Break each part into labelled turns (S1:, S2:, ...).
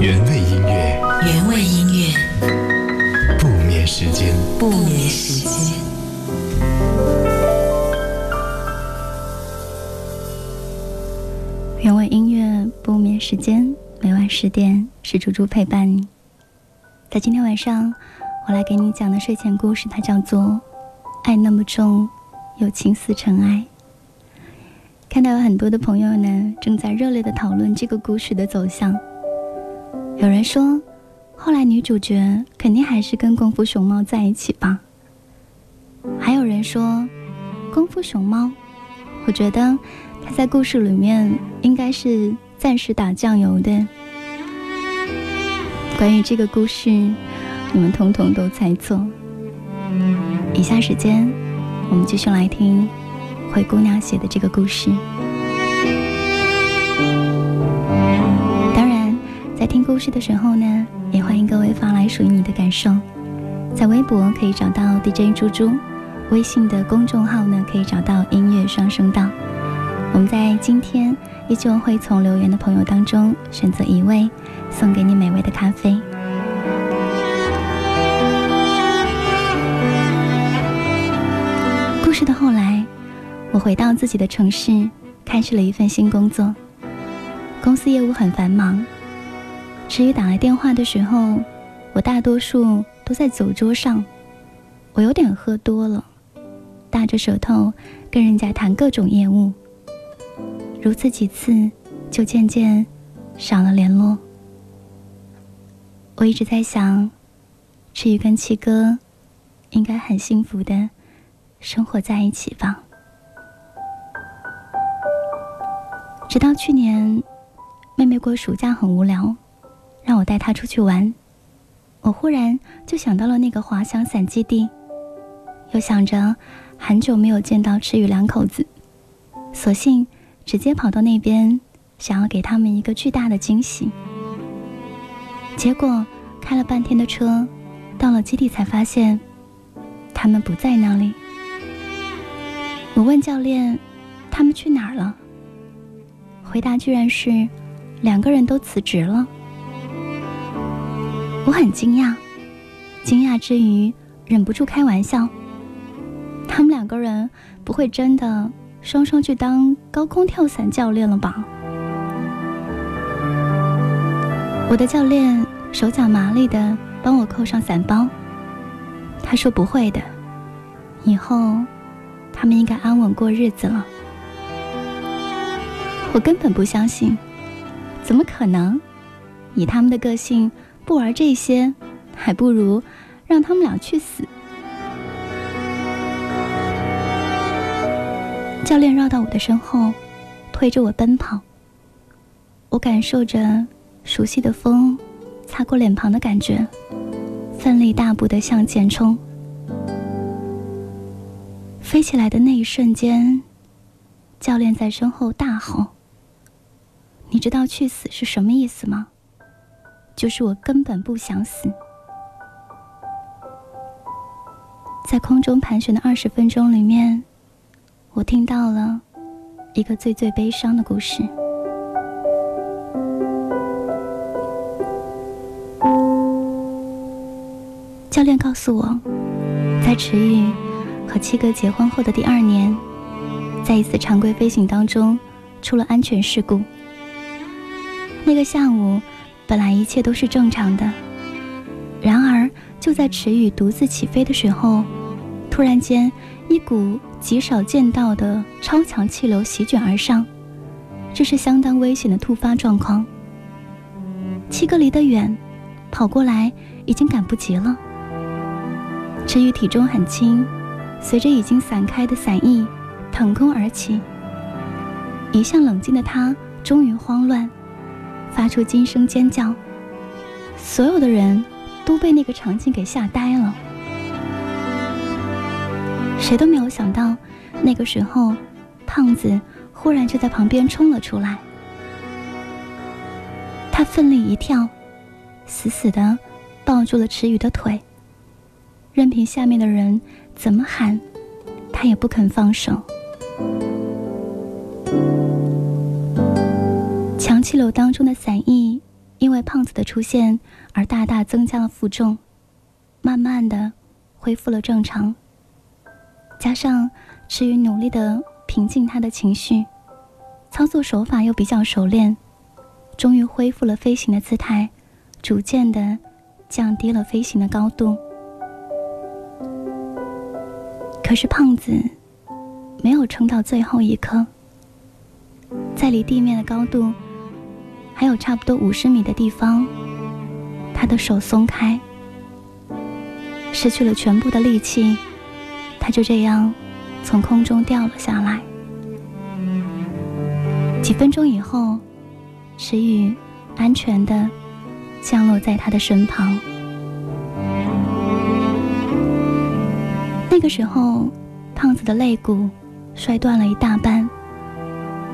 S1: 原味音乐，
S2: 原味音乐，
S1: 不眠时间，
S2: 不眠时间。
S3: 原味音乐，不眠时间，每晚十点是猪猪陪伴你。在今天晚上，我来给你讲的睡前故事，它叫做《爱那么重，又情似尘埃》。看到有很多的朋友呢，正在热烈的讨论这个故事的走向。有人说，后来女主角肯定还是跟功夫熊猫在一起吧。还有人说，功夫熊猫，我觉得他在故事里面应该是暂时打酱油的。关于这个故事，你们通通都猜错。以下时间，我们继续来听。灰姑娘写的这个故事。听故事的时候呢，也欢迎各位发来属于你的感受。在微博可以找到 DJ 猪猪，微信的公众号呢可以找到音乐双声道。我们在今天依旧会从留言的朋友当中选择一位，送给你美味的咖啡。故事的后来。我回到自己的城市，开始了一份新工作。公司业务很繁忙。池宇打来电话的时候，我大多数都在酒桌上。我有点喝多了，大着舌头跟人家谈各种业务。如此几次，就渐渐少了联络。我一直在想，池宇跟七哥应该很幸福的生活在一起吧。直到去年，妹妹过暑假很无聊，让我带他出去玩。我忽然就想到了那个滑翔伞基地，又想着很久没有见到池宇两口子，索性直接跑到那边，想要给他们一个巨大的惊喜。结果开了半天的车，到了基地才发现，他们不在那里。我问教练，他们去哪儿了？回答居然是两个人都辞职了，我很惊讶，惊讶之余忍不住开玩笑。他们两个人不会真的双双去当高空跳伞教练了吧？我的教练手脚麻利的帮我扣上伞包，他说不会的，以后他们应该安稳过日子了。我根本不相信，怎么可能？以他们的个性，不玩这些，还不如让他们俩去死。教练绕到我的身后，推着我奔跑。我感受着熟悉的风擦过脸庞的感觉，奋力大步的向前冲。飞起来的那一瞬间，教练在身后大吼。你知道去死是什么意思吗？就是我根本不想死。在空中盘旋的二十分钟里面，我听到了一个最最悲伤的故事。教练告诉我，在池宇和七哥结婚后的第二年，在一次常规飞行当中出了安全事故。那个下午，本来一切都是正常的。然而，就在池宇独自起飞的时候，突然间，一股极少见到的超强气流席卷而上，这是相当危险的突发状况。七哥离得远，跑过来已经赶不及了。池宇体重很轻，随着已经散开的伞翼腾空而起。一向冷静的他终于慌乱。发出惊声尖叫，所有的人都被那个场景给吓呆了。谁都没有想到，那个时候，胖子忽然就在旁边冲了出来。他奋力一跳，死死的抱住了池宇的腿，任凭下面的人怎么喊，他也不肯放手。气流当中的伞翼因为胖子的出现而大大增加了负重，慢慢的恢复了正常。加上池宇努力的平静他的情绪，操作手法又比较熟练，终于恢复了飞行的姿态，逐渐的降低了飞行的高度。可是胖子没有撑到最后一刻，在离地面的高度还有差不多五十米的地方，他的手松开，失去了全部的力气，他就这样从空中掉了下来。几分钟以后，石宇安全的降落在他的身旁。那个时候，胖子的肋骨摔断了一大半，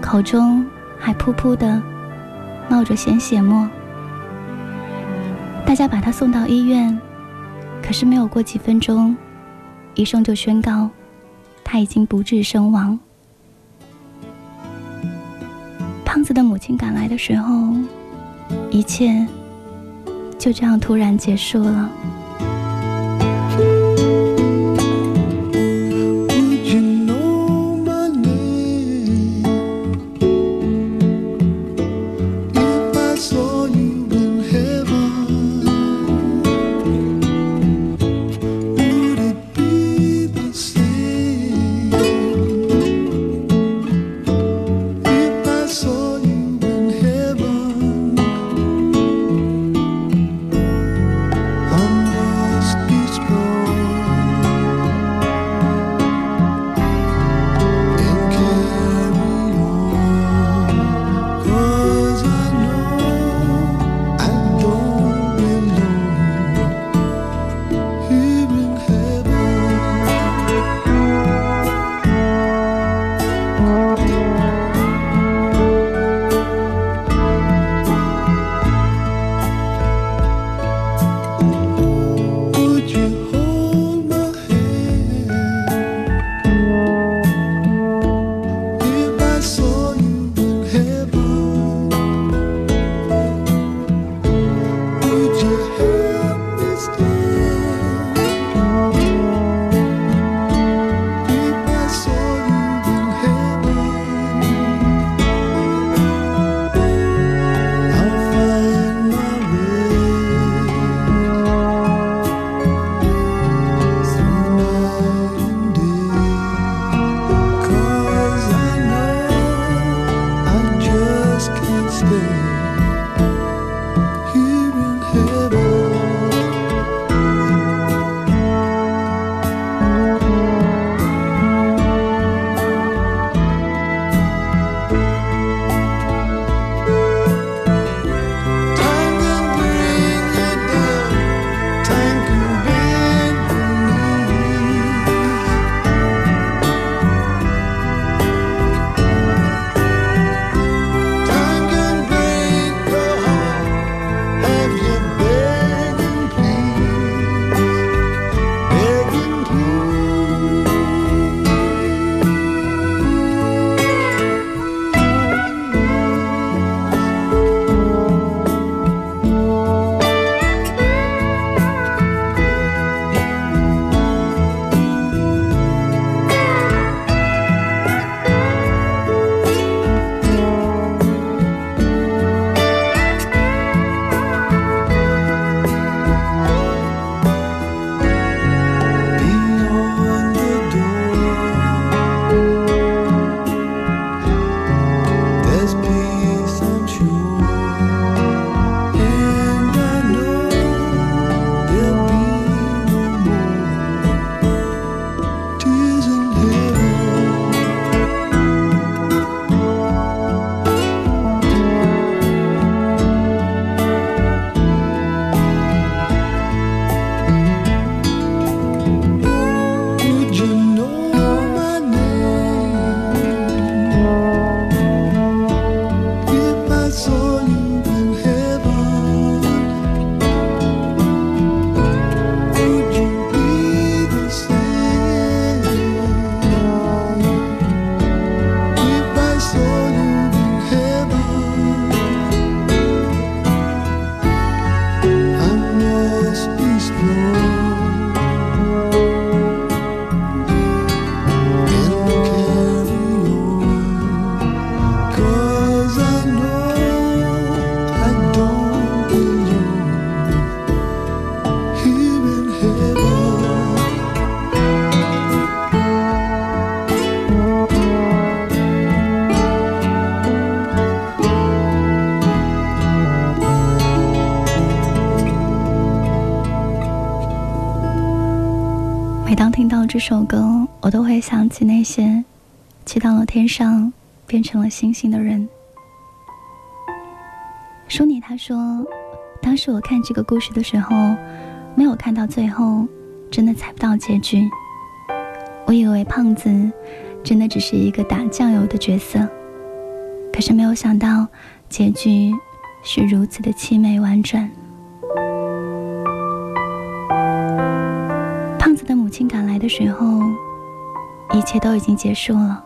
S3: 口中还噗噗的冒着鲜血沫。大家把他送到医院，可是没有过几分钟，医生就宣告他已经不治身亡。胖子的母亲赶来的时候，一切就这样突然结束了。首歌，我都会想起那些去到了天上变成了星星的人。舒妮他说，当时我看这个故事的时候，没有看到最后，真的猜不到结局。我以为胖子真的只是一个打酱油的角色，可是没有想到结局是如此的凄美婉转。的时候，一切都已经结束了。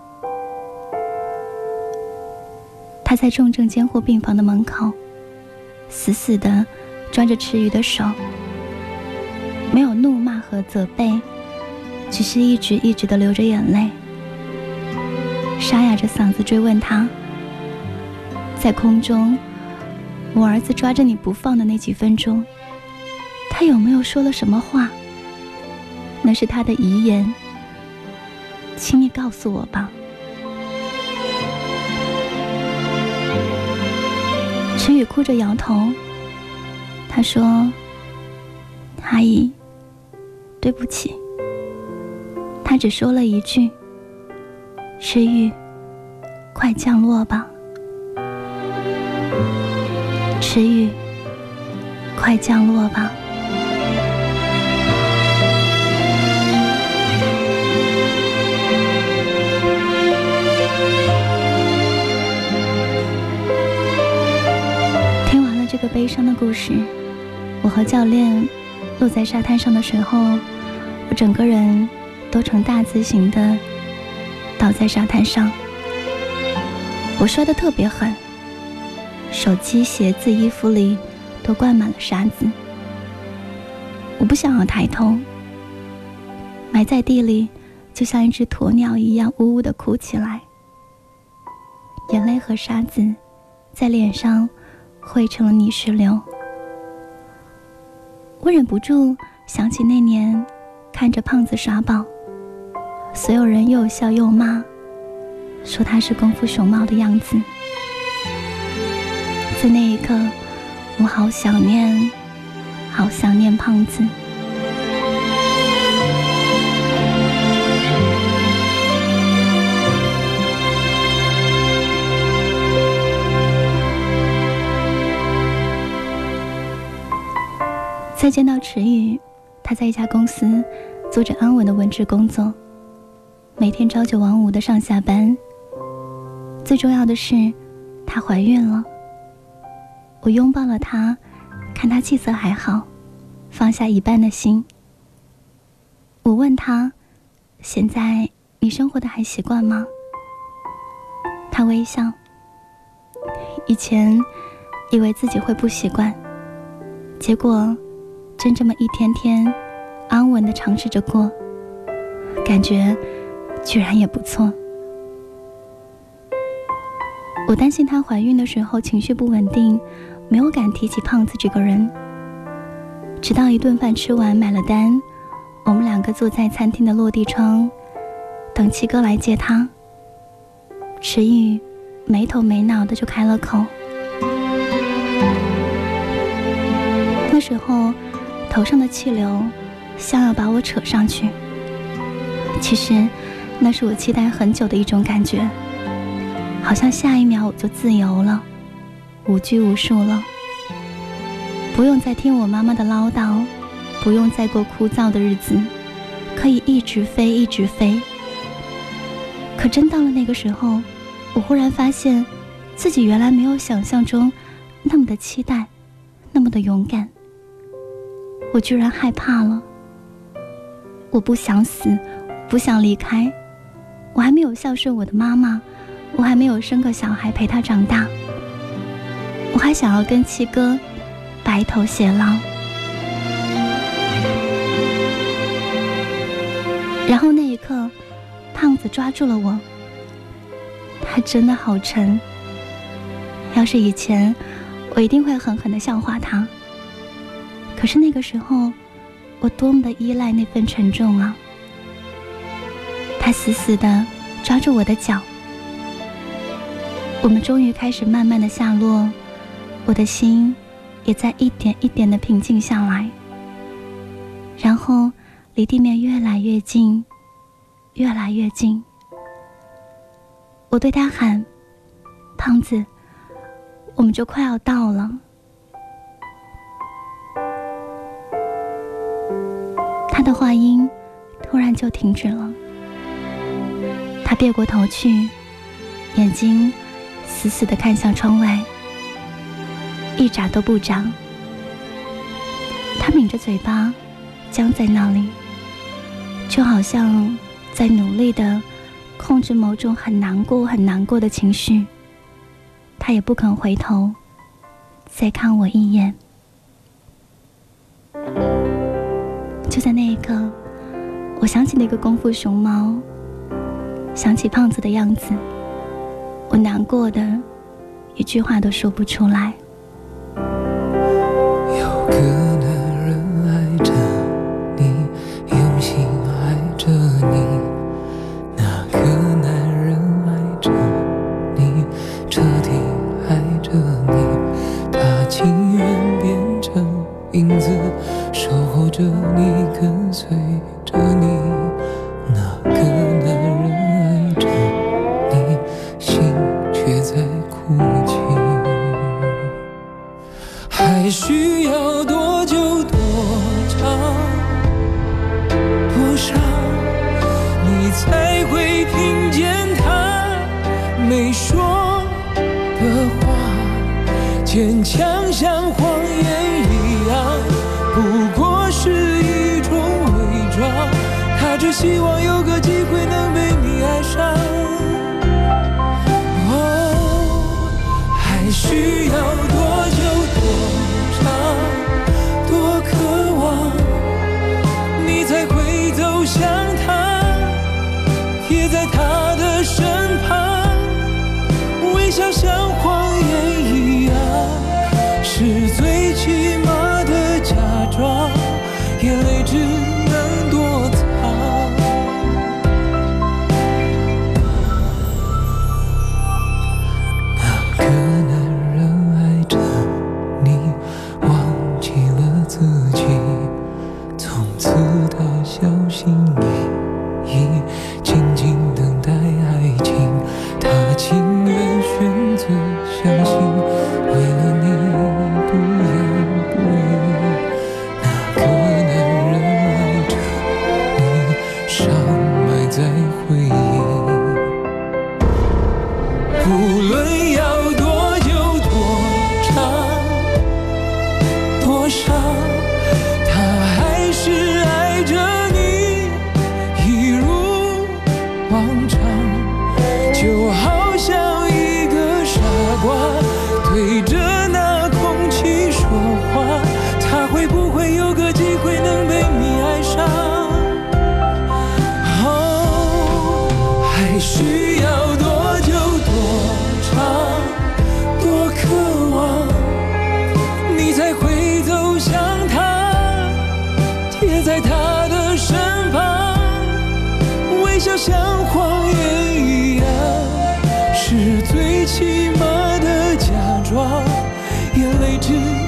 S3: 他在重症监护病房的门口，死死的抓着池鱼的手，没有怒骂和责备，只是一直一直的流着眼泪，沙哑着嗓子追问他：在空中，我儿子抓着你不放的那几分钟，他有没有说了什么话？那是他的遗言，请你告诉我吧。池宇哭着摇头，他说：“阿姨，对不起。”他只说了一句：“池玉，快降落吧。”池玉，快降落吧。这个悲伤的故事，我和教练落在沙滩上的时候，我整个人都呈大字形的倒在沙滩上。我摔得特别狠，手机、鞋子、衣服里都灌满了沙子。我不想要抬头，埋在地里，就像一只鸵鸟一样，呜呜的哭起来。眼泪和沙子在脸上。汇成了泥石流。我忍不住想起那年看着胖子耍宝，所有人又笑又骂，说他是功夫熊猫的样子。在那一刻，我好想念，好想念胖子。再见到池宇，他在一家公司做着安稳的文职工作，每天朝九晚五的上下班。最重要的是，她怀孕了。我拥抱了她，看她气色还好，放下一半的心。我问她：“现在你生活的还习惯吗？”她微笑。以前以为自己会不习惯，结果。真这么一天天安稳的尝试着过，感觉居然也不错。我担心她怀孕的时候情绪不稳定，没有敢提起胖子这个人。直到一顿饭吃完买了单，我们两个坐在餐厅的落地窗，等七哥来接她。池宇没头没脑的就开了口，那时候。头上的气流，像要把我扯上去。其实，那是我期待很久的一种感觉，好像下一秒我就自由了，无拘无束了，不用再听我妈妈的唠叨，不用再过枯燥的日子，可以一直飞，一直飞。可真到了那个时候，我忽然发现，自己原来没有想象中那么的期待，那么的勇敢。我居然害怕了。我不想死，不想离开。我还没有孝顺我的妈妈，我还没有生个小孩陪她长大。我还想要跟七哥白头偕老。然后那一刻，胖子抓住了我。他真的好沉。要是以前，我一定会狠狠的笑话他。可是那个时候，我多么的依赖那份沉重啊！他死死的抓住我的脚，我们终于开始慢慢的下落，我的心也在一点一点的平静下来。然后离地面越来越近，越来越近。我对他喊：“胖子，我们就快要到了。”的话音突然就停止了。他别过头去，眼睛死死的看向窗外，一眨都不眨。他抿着嘴巴，僵在那里，就好像在努力的控制某种很难过、很难过的情绪。他也不肯回头再看我一眼。就在那一刻，我想起那个功夫熊猫。想起胖子的样子，我难过的一句话都说不出来。
S4: 只希望有个机会能被你爱上。哦，还需要。
S3: 是最起码的假装，眼泪只。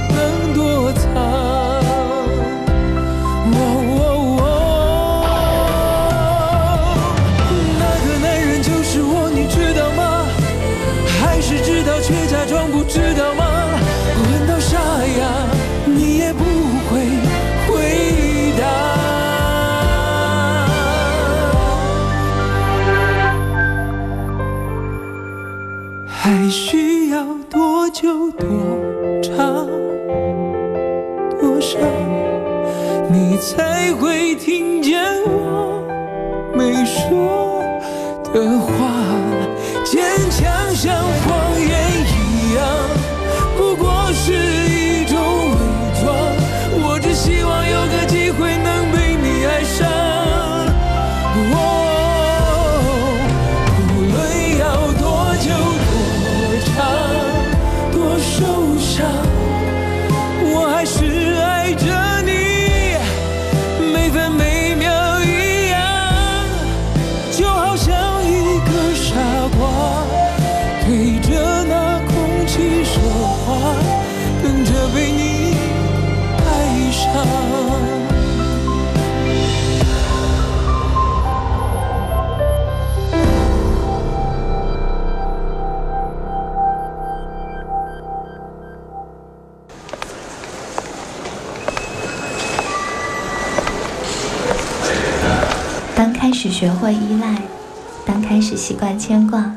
S3: 开始习惯牵挂，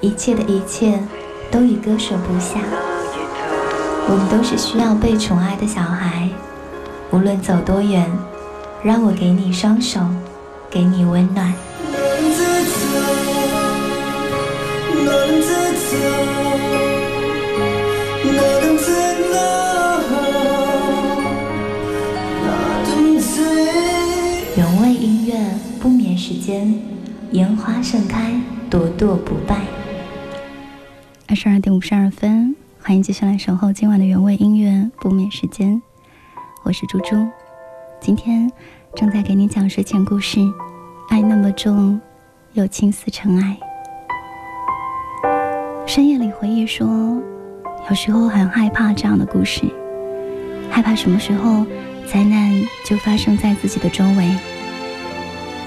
S3: 一切的一切都已割舍不下。我们都是需要被宠爱的小孩，无论走多远，让我给你双手，给你温暖。原味音乐不眠时间，烟花盛开，朵朵不败。二十二点五十二分。欢迎继续来守候今晚的原味音乐不眠时间，我是猪猪，今天正在给你讲睡前故事，爱那么重，又情似尘埃。深夜里回忆说，有时候很害怕这样的故事，害怕什么时候灾难就发生在自己的周围。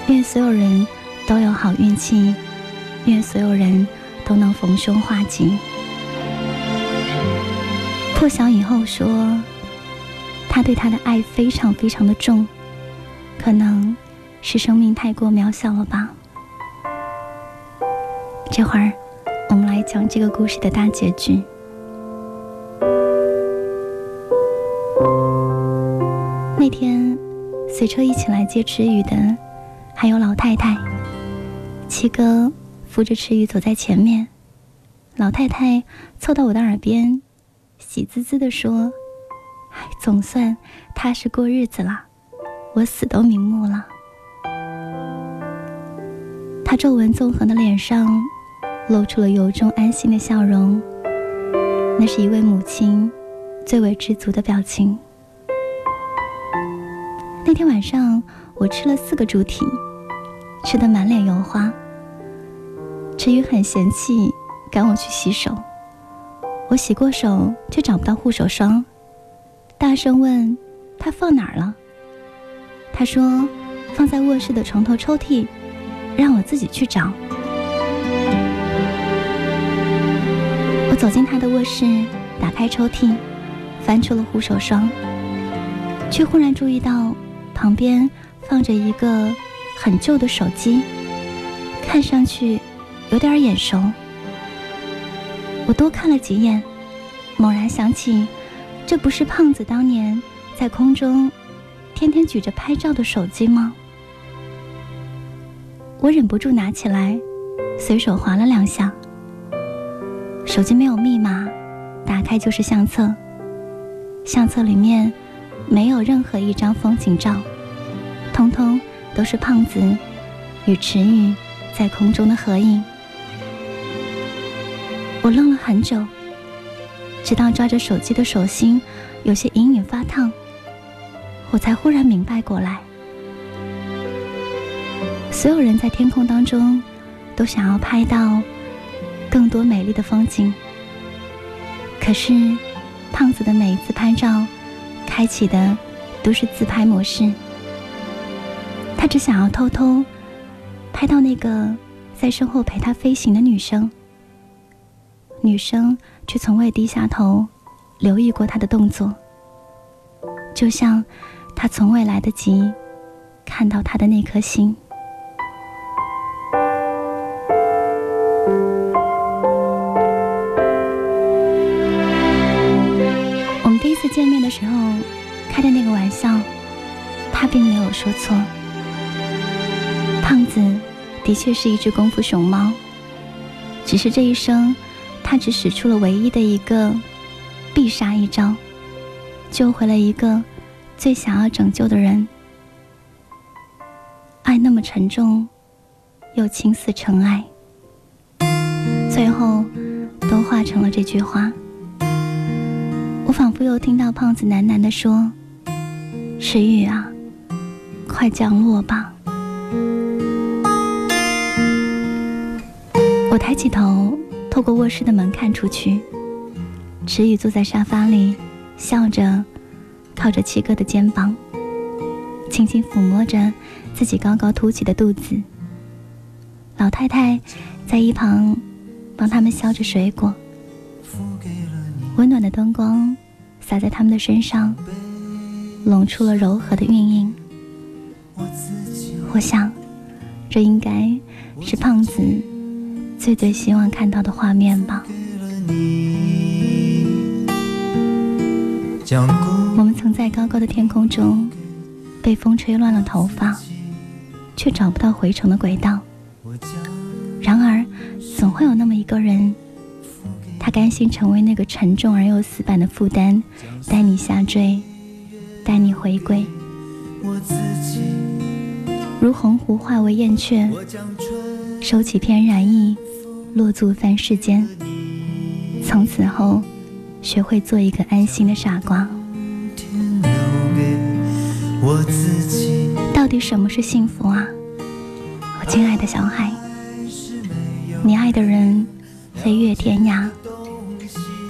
S3: 愿所有人都有好运气，愿所有人都能逢凶化吉。破晓以后说，他对他的爱非常非常的重，可能是生命太过渺小了吧。这会儿，我们来讲这个故事的大结局。那天，随车一起来接池宇的，还有老太太。七哥扶着池鱼走在前面，老太太凑到我的耳边。喜滋滋地说：“哎总算踏实过日子了，我死都瞑目了。”他皱纹纵横的脸上露出了由衷安心的笑容，那是一位母亲最为知足的表情。那天晚上，我吃了四个猪蹄，吃得满脸油花。陈宇很嫌弃，赶我去洗手。我洗过手，却找不到护手霜，大声问：“他放哪儿了？”他说：“放在卧室的床头抽屉，让我自己去找。”我走进他的卧室，打开抽屉，翻出了护手霜，却忽然注意到旁边放着一个很旧的手机，看上去有点眼熟。我多看了几眼，猛然想起，这不是胖子当年在空中天天举着拍照的手机吗？我忍不住拿起来，随手划了两下。手机没有密码，打开就是相册。相册里面没有任何一张风景照，通通都是胖子与池鱼在空中的合影。我愣了很久，直到抓着手机的手心有些隐隐发烫，我才忽然明白过来。所有人在天空当中都想要拍到更多美丽的风景，可是胖子的每一次拍照开启的都是自拍模式，他只想要偷偷拍到那个在身后陪他飞行的女生。女生却从未低下头，留意过他的动作，就像他从未来得及看到他的那颗心。我们第一次见面的时候开的那个玩笑，他并没有说错。子的确是一只功夫熊猫，只是这一生。他只使出了唯一的一个必杀一招，救回了一个最想要拯救的人。爱那么沉重，又轻似尘埃，最后都化成了这句话。我仿佛又听到胖子喃喃地说：“石雨啊，快降落吧。”我抬起头。透过卧室的门看出去，池宇坐在沙发里，笑着，靠着七哥的肩膀，轻轻抚摸着自己高高凸起的肚子。老太太在一旁帮他们削着水果，温暖的灯光洒在他们的身上，拢出了柔和的晕影。我想，这应该是胖子最最希望看到的画面吧。我们曾在高高的天空中被风吹乱了头发，却找不到回程的轨道。然而，总会有那么一个人，他甘心成为那个沉重而又死板的负担，带你下坠，带你回归。如鸿鹄化为燕雀，收起翩然意，落足凡世间。从此后，学会做一个安心的傻瓜。到底什么是幸福啊，我亲爱的小海？你爱的人飞越天涯，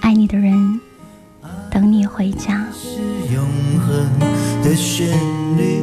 S3: 爱你的人等你回家。
S5: 是永恒的旋律，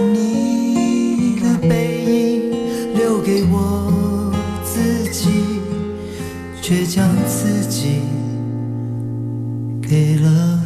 S5: 我自己，却将自己给了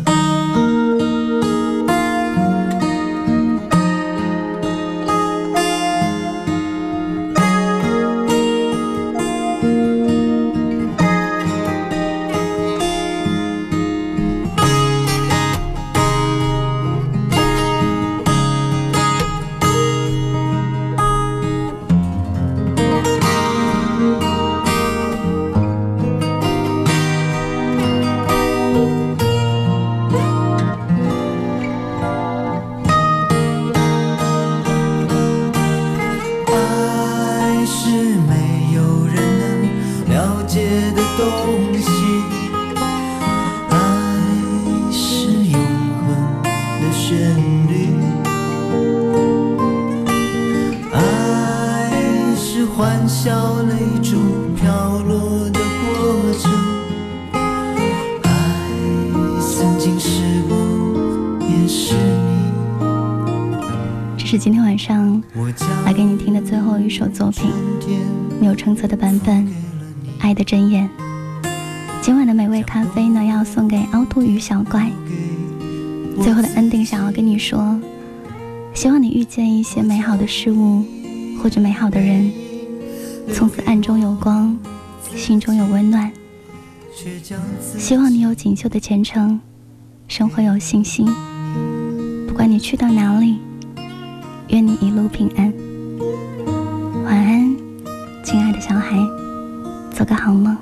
S5: 笑泪珠飘落的过程，爱曾经是我，也是你。
S3: 这是今天晚上来给你听的最后一首作品，钮承泽的版本《爱的箴言》。今晚的美味咖啡呢，要送给凹凸鱼小怪。最后的 ending 想要跟你说，希望你遇见一些美好的事物，或者美好的人，从此暗中有光，心中有温暖。希望你有锦绣的前程，生活有信心。不管你去到哪里，愿你一路平安。晚安，亲爱的小孩，做个好梦。